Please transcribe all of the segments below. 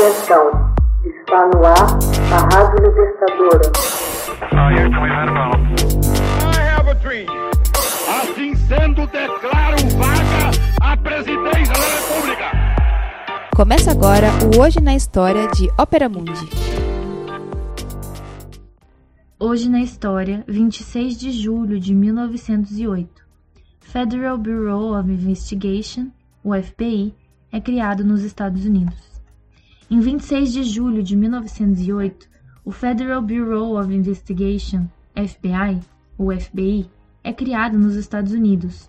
Atenção, está no ar a Rádio Libertadora. Assim sendo, declaro vaga a presidência da República. Começa agora o Hoje na História de Ópera Mundi. Hoje na História, 26 de julho de 1908. Federal Bureau of Investigation, o FBI, é criado nos Estados Unidos. Em 26 de julho de 1908, o Federal Bureau of Investigation, FBI, ou FBI, é criado nos Estados Unidos,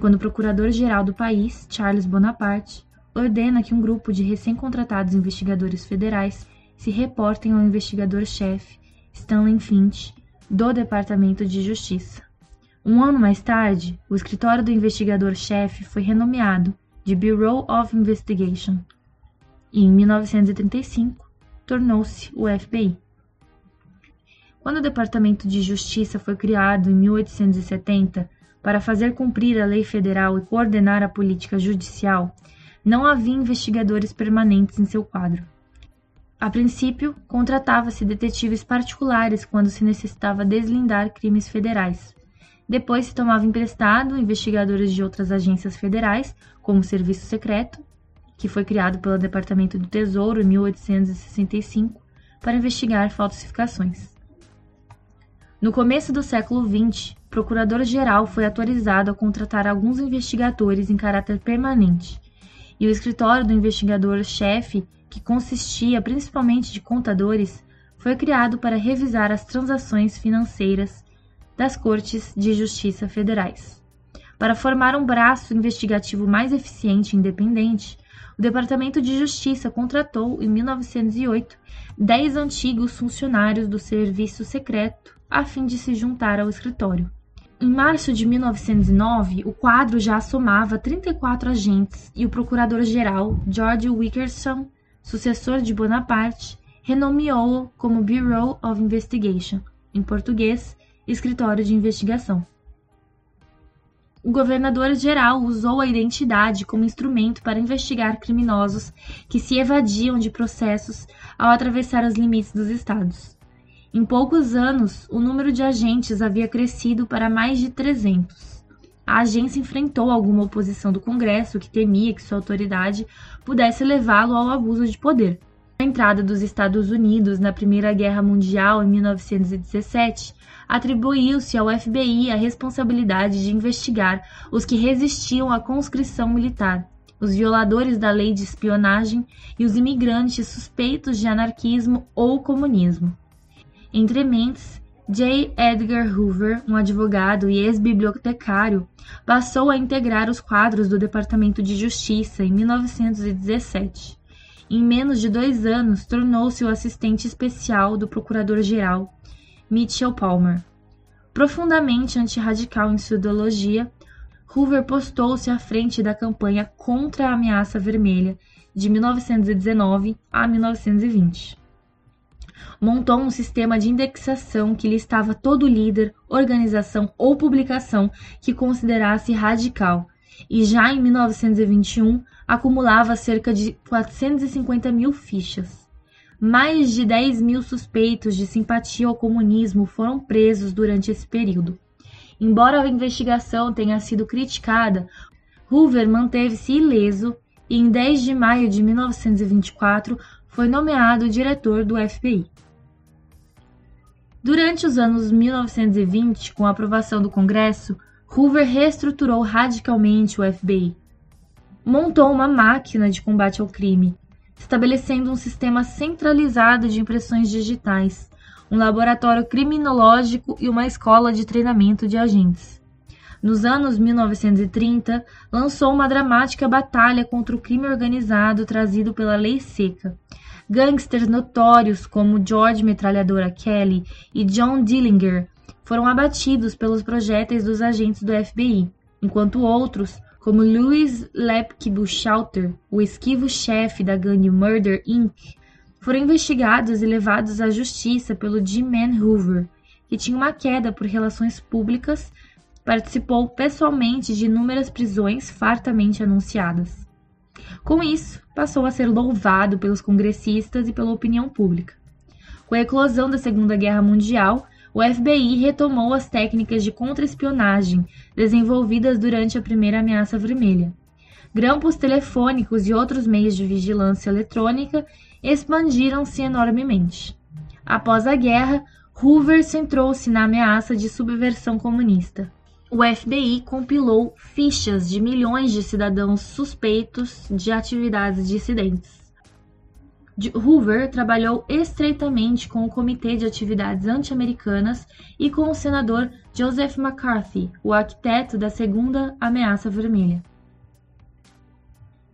quando o procurador-geral do país, Charles Bonaparte, ordena que um grupo de recém-contratados investigadores federais se reportem ao investigador-chefe, Stanley Finch, do Departamento de Justiça. Um ano mais tarde, o escritório do investigador-chefe foi renomeado de Bureau of Investigation, e em 1935 tornou-se o FBI. Quando o Departamento de Justiça foi criado em 1870 para fazer cumprir a lei federal e coordenar a política judicial, não havia investigadores permanentes em seu quadro. A princípio, contratava-se detetives particulares quando se necessitava deslindar crimes federais. Depois se tomava emprestado investigadores de outras agências federais, como o Serviço Secreto, que foi criado pelo Departamento do Tesouro em 1865 para investigar falsificações. No começo do século XX, o Procurador-Geral foi autorizado a contratar alguns investigadores em caráter permanente, e o escritório do investigador-chefe, que consistia principalmente de contadores, foi criado para revisar as transações financeiras das Cortes de Justiça Federais. Para formar um braço investigativo mais eficiente e independente, o Departamento de Justiça contratou, em 1908, dez antigos funcionários do Serviço Secreto a fim de se juntar ao escritório. Em março de 1909, o quadro já somava 34 agentes e o procurador-geral, George Wickerson, sucessor de Bonaparte, renomeou-o como Bureau of Investigation, em português, Escritório de Investigação o governador-geral usou a identidade como instrumento para investigar criminosos que se evadiam de processos ao atravessar os limites dos estados. Em poucos anos, o número de agentes havia crescido para mais de 300. A agência enfrentou alguma oposição do Congresso que temia que sua autoridade pudesse levá-lo ao abuso de poder. A entrada dos Estados Unidos na Primeira Guerra Mundial em 1917 atribuiu-se ao FBI a responsabilidade de investigar os que resistiam à conscrição militar, os violadores da lei de espionagem e os imigrantes suspeitos de anarquismo ou comunismo. Entre mentes, J. Edgar Hoover, um advogado e ex-bibliotecário, passou a integrar os quadros do Departamento de Justiça em 1917. Em menos de dois anos, tornou-se o assistente especial do Procurador-Geral Mitchell Palmer. Profundamente antirradical em sua ideologia, Hoover postou-se à frente da campanha contra a ameaça vermelha de 1919 a 1920. Montou um sistema de indexação que listava todo líder, organização ou publicação que considerasse radical, e já em 1921 acumulava cerca de 450 mil fichas. Mais de 10 mil suspeitos de simpatia ao comunismo foram presos durante esse período. Embora a investigação tenha sido criticada, Hoover manteve-se ileso e, em 10 de maio de 1924, foi nomeado diretor do FBI. Durante os anos 1920, com a aprovação do Congresso, Hoover reestruturou radicalmente o FBI. Montou uma máquina de combate ao crime, estabelecendo um sistema centralizado de impressões digitais, um laboratório criminológico e uma escola de treinamento de agentes. Nos anos 1930, lançou uma dramática batalha contra o crime organizado trazido pela lei seca. Gangsters notórios como George Metralhadora Kelly e John Dillinger foram abatidos pelos projéteis dos agentes do FBI, enquanto outros, como Louis Lepke Buchalter, o esquivo-chefe da gangue Murder Inc., foram investigados e levados à justiça pelo G-Man Hoover, que tinha uma queda por relações públicas, participou pessoalmente de inúmeras prisões fartamente anunciadas. Com isso, passou a ser louvado pelos congressistas e pela opinião pública. Com a eclosão da Segunda Guerra Mundial, o FBI retomou as técnicas de contra-espionagem desenvolvidas durante a primeira ameaça vermelha. Grampos telefônicos e outros meios de vigilância eletrônica expandiram-se enormemente. Após a guerra, Hoover centrou-se na ameaça de subversão comunista. O FBI compilou fichas de milhões de cidadãos suspeitos de atividades dissidentes. Hoover trabalhou estreitamente com o Comitê de Atividades Anti-Americanas e com o senador Joseph McCarthy, o arquiteto da Segunda Ameaça Vermelha.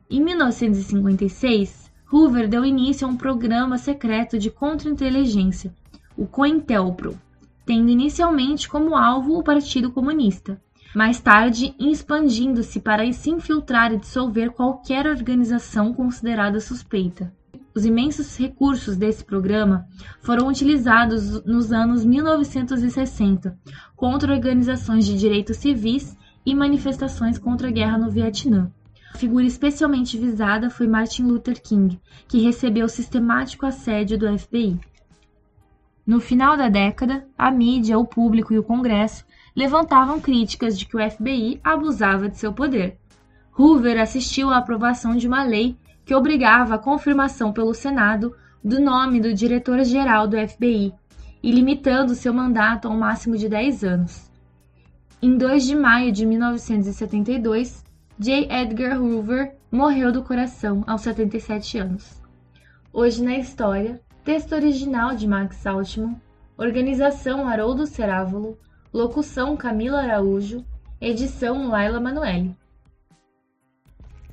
Em 1956, Hoover deu início a um programa secreto de contra-inteligência, o COINTELPRO, tendo inicialmente como alvo o Partido Comunista, mais tarde expandindo-se para se infiltrar e dissolver qualquer organização considerada suspeita. Os imensos recursos desse programa foram utilizados nos anos 1960 contra organizações de direitos civis e manifestações contra a guerra no Vietnã. A figura especialmente visada foi Martin Luther King, que recebeu sistemático assédio do FBI. No final da década, a mídia, o público e o Congresso levantavam críticas de que o FBI abusava de seu poder. Hoover assistiu à aprovação de uma lei que obrigava a confirmação pelo Senado do nome do diretor-geral do FBI e limitando seu mandato a um máximo de 10 anos. Em 2 de maio de 1972, J. Edgar Hoover morreu do coração aos 77 anos. Hoje na história, texto original de Max Altman, organização Haroldo Cerávolo, locução Camila Araújo, edição Laila Manoeli.